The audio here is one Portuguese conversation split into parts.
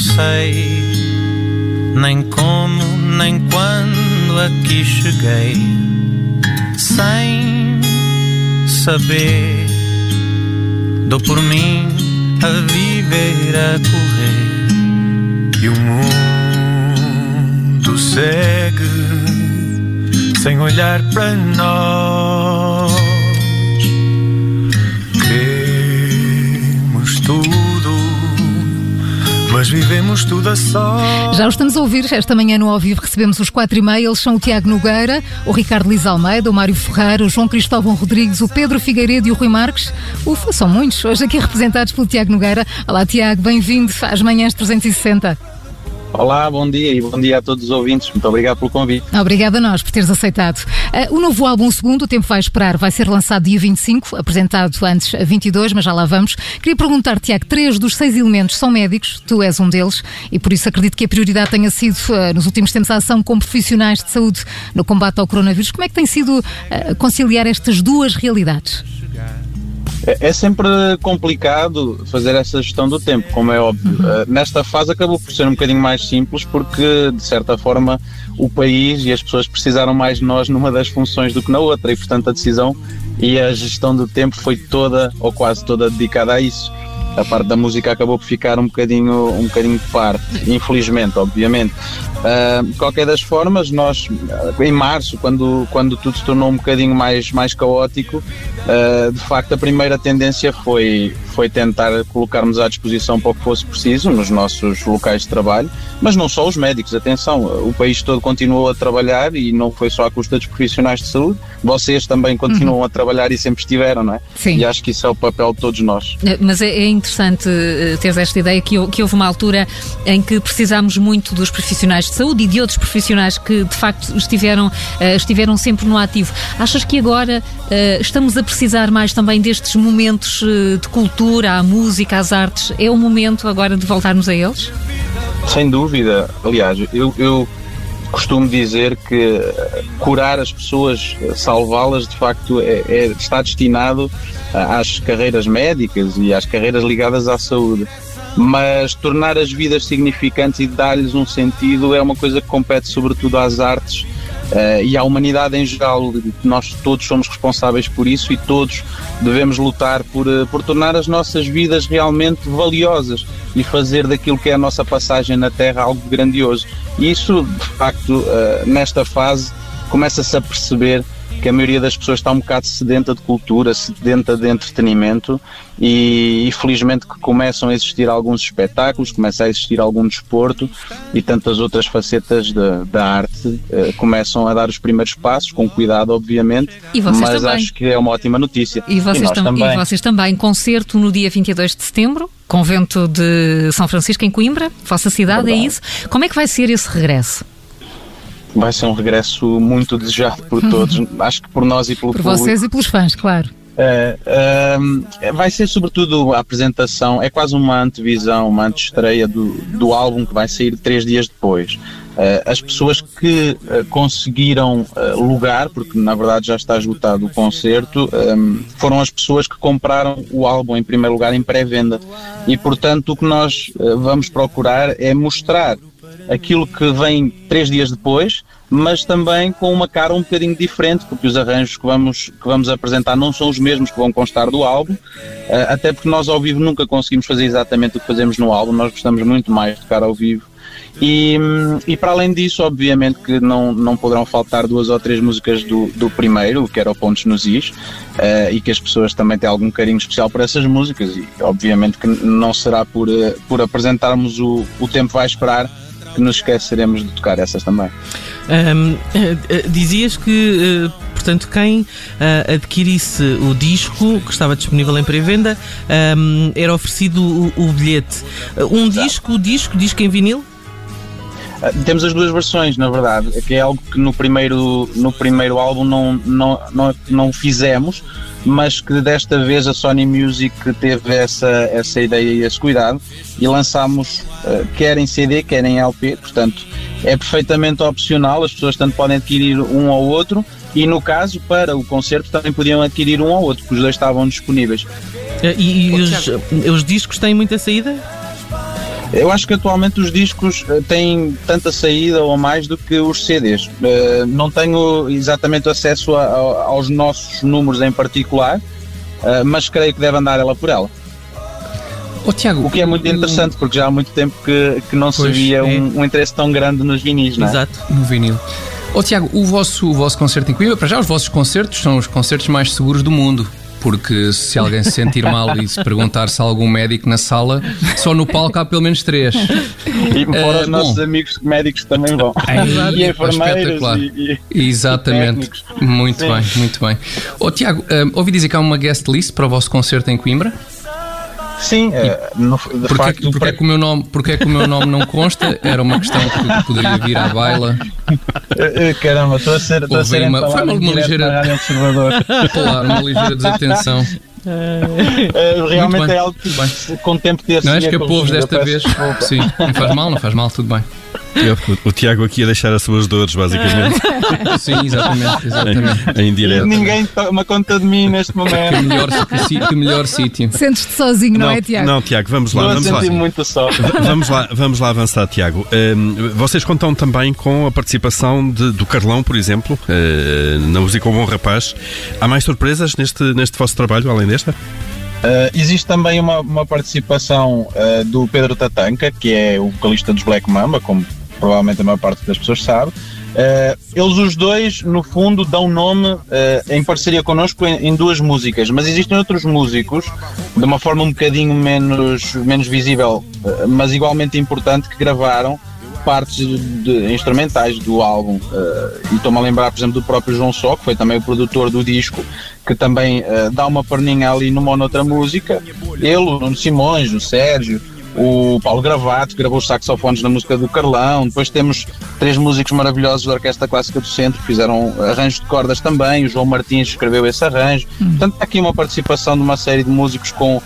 sei nem como, nem quando aqui cheguei, sem saber. Dou por mim a viver, a correr, e o mundo segue sem olhar para nós. Mas vivemos tudo a só. Já o estamos a ouvir. Esta manhã no ao vivo recebemos os quatro e meia. Eles são o Tiago Nogueira, o Ricardo Liz Almeida, o Mário Ferreira, o João Cristóvão Rodrigues, o Pedro Figueiredo e o Rui Marques. Ufa, são muitos. Hoje aqui representados pelo Tiago Nogueira. Olá, Tiago, bem-vindo às manhãs 360. Olá, bom dia e bom dia a todos os ouvintes. Muito obrigado pelo convite. Obrigada a nós por teres aceitado. Uh, o novo álbum, segundo, O Tempo Vai Esperar, vai ser lançado dia 25, apresentado antes a 22, mas já lá vamos. Queria perguntar, Tiago, três dos seis elementos são médicos, tu és um deles, e por isso acredito que a prioridade tenha sido, uh, nos últimos tempos, a ação com profissionais de saúde no combate ao coronavírus. Como é que tem sido uh, conciliar estas duas realidades? É, é sempre complicado fazer essa gestão do tempo, como é óbvio. Uh, nesta fase acabou por ser um bocadinho mais simples, porque, de certa forma, o país e as pessoas precisaram mais de nós numa das funções do que na outra, e, portanto, a decisão e a gestão do tempo foi toda, ou quase toda, dedicada a isso a parte da música acabou por ficar um bocadinho, um bocadinho de parte, infelizmente, obviamente. Uh, de qualquer das formas, nós, em março, quando, quando tudo se tornou um bocadinho mais, mais caótico, uh, de facto a primeira tendência foi, foi tentar colocarmos à disposição para o que fosse preciso nos nossos locais de trabalho, mas não só os médicos, atenção, o país todo continuou a trabalhar e não foi só à custa dos profissionais de saúde, vocês também continuam uhum. a trabalhar e sempre estiveram, não é? Sim. E acho que isso é o papel de todos nós. Mas é, é interessante eh, ter esta ideia que, que houve uma altura em que precisámos muito dos profissionais de saúde e de outros profissionais que de facto estiveram, uh, estiveram sempre no ativo. Achas que agora uh, estamos a precisar mais também destes momentos uh, de cultura, a música, as artes? É o momento agora de voltarmos a eles? Sem dúvida. Aliás, eu, eu costumo dizer que curar as pessoas, salvá-las, de facto, é, é, está destinado às carreiras médicas e às carreiras ligadas à saúde mas tornar as vidas significantes e dar-lhes um sentido é uma coisa que compete sobretudo às artes uh, e à humanidade em geral. Nós todos somos responsáveis por isso e todos devemos lutar por, uh, por tornar as nossas vidas realmente valiosas e fazer daquilo que é a nossa passagem na Terra algo grandioso. E isso, de facto, uh, nesta fase, começa-se a perceber que a maioria das pessoas está um bocado sedenta de cultura, sedenta de entretenimento e, e felizmente que começam a existir alguns espetáculos, começa a existir algum desporto e tantas outras facetas de, da arte uh, começam a dar os primeiros passos, com cuidado obviamente, mas também. acho que é uma ótima notícia. E vocês, e tam também. e vocês também, concerto no dia 22 de setembro, convento de São Francisco em Coimbra, vossa cidade, é Verdade. é isso? Como é que vai ser esse regresso? Vai ser um regresso muito desejado por todos, acho que por nós e pelo por público. Por vocês e pelos fãs, claro. É, é, vai ser sobretudo a apresentação, é quase uma antevisão, uma antestreia do, do álbum que vai sair três dias depois. Uh, as pessoas que uh, conseguiram uh, lugar, porque na verdade já está esgotado o concerto, um, foram as pessoas que compraram o álbum em primeiro lugar em pré-venda. E portanto o que nós vamos procurar é mostrar aquilo que vem três dias depois, mas também com uma cara um bocadinho diferente, porque os arranjos que vamos, que vamos apresentar não são os mesmos que vão constar do álbum, eh, até porque nós ao vivo nunca conseguimos fazer exatamente o que fazemos no álbum, nós gostamos muito mais de tocar ao vivo. E, e para além disso, obviamente que não, não poderão faltar duas ou três músicas do, do primeiro, que era o Pontos nos Is, uh, e que as pessoas também têm algum carinho especial por essas músicas, e obviamente que não será por, uh, por apresentarmos o, o Tempo Vai Esperar que nos esqueceremos de tocar essas também. Um, eh, eh, dizias que, uh, portanto, quem adquirisse o disco que estava disponível em pré-venda um, era oferecido o, o bilhete. Um Exato. disco, disco, disco em vinil? Temos as duas versões, na verdade, que é algo que no primeiro, no primeiro álbum não, não, não, não fizemos, mas que desta vez a Sony Music teve essa, essa ideia e esse cuidado e lançámos uh, quer em CD, quer em LP, portanto é perfeitamente opcional, as pessoas tanto podem adquirir um ou outro e no caso para o concerto também podiam adquirir um ou outro, porque os dois estavam disponíveis. E, e os, os discos têm muita saída? Eu acho que atualmente os discos eh, têm tanta saída ou mais do que os CDs. Uh, não tenho exatamente acesso a, a, aos nossos números em particular, uh, mas creio que deve andar ela por ela. Oh, Tiago, o que é muito interessante, porque já há muito tempo que, que não se via é. um, um, interesse tão grande nos vinis, não é? Exato, no vinil. Oh, Tiago, o vosso, o vosso concerto em Coimbra, para já os vossos concertos são os concertos mais seguros do mundo porque se alguém se sentir mal e se perguntar se há algum médico na sala, só no palco há pelo menos três. E fora uh, os nossos bom, amigos médicos também vão. É, e enfermeiros. E, e, Exatamente. E muito Sim. bem, muito bem. Oh, Tiago, uh, ouvi dizer que há uma guest list para o vosso concerto em Coimbra? Sim, é, no, de porque, facto. Porque, é que o meu nome, porque é que o meu nome não consta? Era uma questão que poderia vir à baila. Eh, eh, caramba, estou a ser, estou a ser uma, Foi uma, uma ligeira. Claro, uma ligeira desatenção. Uh, realmente é algo que com o tempo ter Não é escapou-vos desta vez. Sim, não faz mal, não faz mal, tudo bem. O, o Tiago aqui a deixar as suas dores, basicamente. Sim, exatamente. exatamente. Em, em direto. Ninguém toma conta de mim neste momento. Que melhor, que melhor sítio. Sentes-te sozinho, não, não, é, Tiago? Não, Tiago, vamos lá. Não vamos lá. muito só. Vamos lá, vamos lá avançar, Tiago. Um, vocês contam também com a participação de, do Carlão, por exemplo, uh, na Música Bom Rapaz. Há mais surpresas neste, neste vosso trabalho, além desta? Uh, existe também uma, uma participação uh, do Pedro Tatanca, que é o vocalista dos Black Mamba, como provavelmente a maior parte das pessoas sabe. Uh, eles os dois, no fundo, dão nome uh, em parceria connosco em, em, duas músicas, mas existem outros músicos, de uma forma um bocadinho menos, menos visível, uh, mas igualmente importante, que gravaram partes de, instrumentais do álbum. e estou-me a lembrar, por exemplo, do próprio João Só, que foi também o produtor do disco, que também dá uma perninha ali numa ou noutra música. Ele, o Simões, o Sérgio o Paulo Gravato gravou os saxofones na música do Carlão, depois temos três músicos maravilhosos da Orquestra Clássica do Centro que fizeram arranjos de cordas também, o João Martins escreveu esse arranjo, hum. portanto há aqui uma participação de uma série de músicos com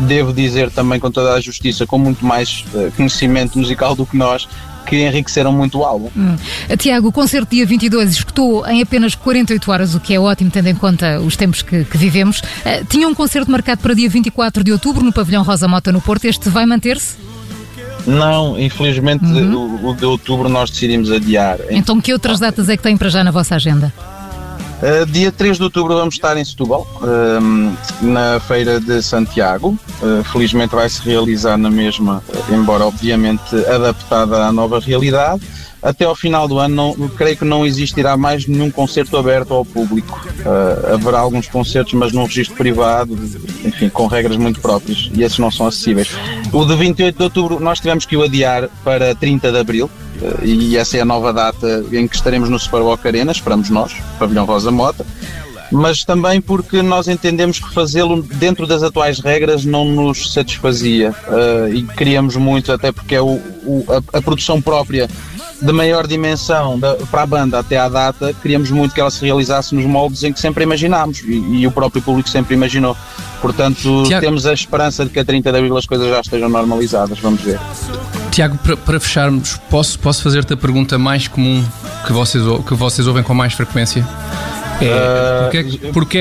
devo dizer também com toda a justiça, com muito mais uh, conhecimento musical do que nós, que enriqueceram muito o álbum. Hum. Tiago, o concerto dia 22 escutou em apenas 48 horas, o que é ótimo tendo em conta os tempos que, que vivemos. Uh, tinha um concerto marcado para dia 24 de outubro no Pavilhão Rosa Mota no Porto. Este vai manter-se? Não, infelizmente uhum. o, o de outubro nós decidimos adiar. Então que outras datas é que tem para já na vossa agenda? Uh, dia 3 de outubro vamos estar em Setúbal, uh, na Feira de Santiago. Uh, felizmente vai se realizar na mesma, embora obviamente adaptada à nova realidade. Até ao final do ano, não, creio que não existirá mais nenhum concerto aberto ao público. haverá alguns concertos, mas num registro privado, enfim, com regras muito próprias, e esses não são acessíveis. O de 28 de outubro nós tivemos que o adiar para 30 de abril, e essa é a nova data em que estaremos no Superboc Arena, esperamos nós, Pavilhão Rosa Mota, mas também porque nós entendemos que fazê-lo dentro das atuais regras não nos satisfazia uh, e queríamos muito, até porque é o, o a, a, produção própria de maior dimensão da, para a banda até à data, queríamos muito que ela se realizasse nos moldes em que sempre imaginámos e, e o próprio público sempre imaginou. Portanto, Tiago... temos a esperança de que a 30 de abril as coisas já estejam normalizadas, vamos ver. Tiago, para, para fecharmos, posso, posso fazer-te a pergunta mais comum que vocês, que vocês ouvem com mais frequência? É, porque, é que, porque,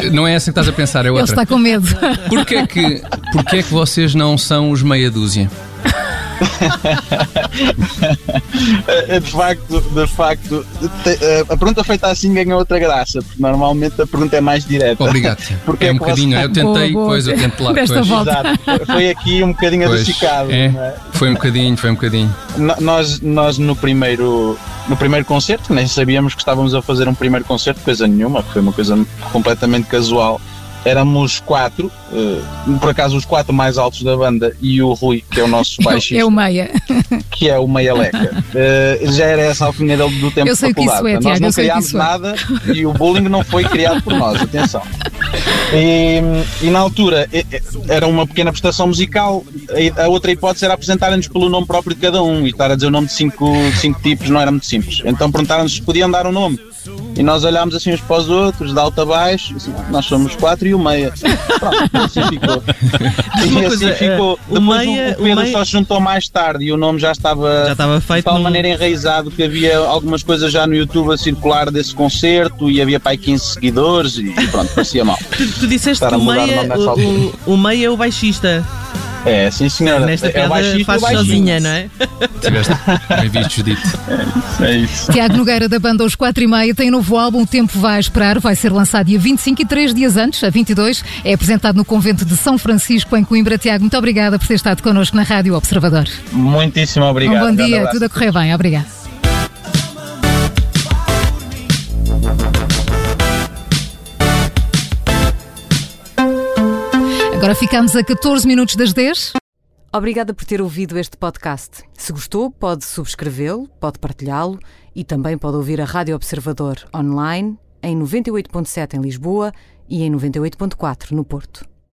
é não é essa que estás a pensar, é outra. Ele está com medo. Porquê é que, porquê é que vocês não são os meia dúzia? De facto, de facto, a pergunta feita assim ganha outra graça, porque normalmente a pergunta é mais direta. Obrigado. Porque é, é um bocadinho, você... eu tentei, boa, pois, eu tento lá. Desta volta. Exato. Foi aqui um bocadinho pois, adocicado. É, é? Foi um bocadinho, foi um bocadinho. Nós, nós no primeiro no primeiro concerto, nem sabíamos que estávamos a fazer um primeiro concerto, coisa nenhuma, foi uma coisa completamente casual éramos quatro, uh, por acaso os quatro mais altos da banda e o Rui, que é o nosso baixista. É o Meia. Que é o Meia Leca. Uh, já era essa alcunha do tempo eu sei que isso é, Nós não criámos é. nada e o bullying não foi criado por nós, atenção. E, e, na altura era uma pequena prestação musical, a outra hipótese era apresentarem-nos pelo nome próprio de cada um e estar a dizer o nome de cinco, cinco tipos não era muito simples. Então perguntaram-nos se podiam dar o um nome. E nós olhámos assim uns para os outros, de alto a baixo, assim, nós somos quatro e o meia. Pronto, assim ficou. E assim ficou. Uh, Depois o, meia, o Pedro só se juntou mais tarde e o nome já estava, já estava feito de tal no... maneira enraizado que havia algumas coisas já no YouTube a circular desse concerto e havia para aí 15 seguidores e pronto, parecia mal. Tu, tu disseste que o meia, o, o, o meia é o baixista. É, sim senhora. Nesta é o piada baixista e o faz baixinho. sozinha, não é? Tiveste bem visto, Judite. É isso. Tiago Nogueira, da banda Os 4 e Meia, tem um novo álbum, O Tempo Vai Esperar, vai ser lançado dia 25 e três dias antes, a 22, é apresentado no convento de São Francisco, em Coimbra. Tiago, muito obrigada por ter estado connosco na Rádio Observador. Muitíssimo obrigado. um bom dia, tudo a correr bem, obrigada. Agora ficamos a 14 minutos das 10. Obrigada por ter ouvido este podcast. Se gostou, pode subscrevê-lo, pode partilhá-lo e também pode ouvir a Rádio Observador online em 98.7 em Lisboa e em 98.4 no Porto.